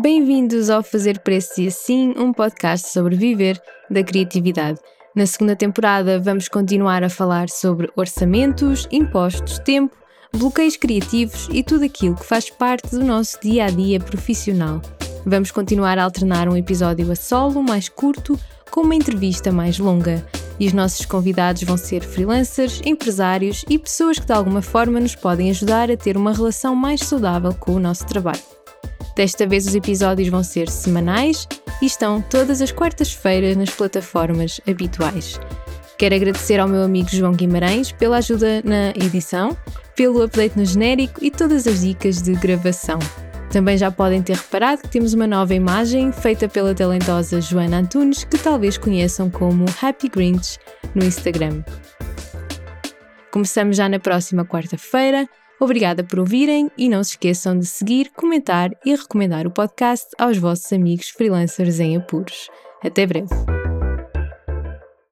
Bem-vindos ao Fazer Preço e Assim, um podcast sobre viver da criatividade. Na segunda temporada, vamos continuar a falar sobre orçamentos, impostos, tempo, bloqueios criativos e tudo aquilo que faz parte do nosso dia a dia profissional. Vamos continuar a alternar um episódio a solo mais curto com uma entrevista mais longa. E os nossos convidados vão ser freelancers, empresários e pessoas que de alguma forma nos podem ajudar a ter uma relação mais saudável com o nosso trabalho. Desta vez os episódios vão ser semanais e estão todas as quartas-feiras nas plataformas habituais. Quero agradecer ao meu amigo João Guimarães pela ajuda na edição, pelo update no genérico e todas as dicas de gravação. Também já podem ter reparado que temos uma nova imagem feita pela talentosa Joana Antunes, que talvez conheçam como Happy Grinch no Instagram. Começamos já na próxima quarta-feira. Obrigada por ouvirem e não se esqueçam de seguir, comentar e recomendar o podcast aos vossos amigos freelancers em apuros. Até breve!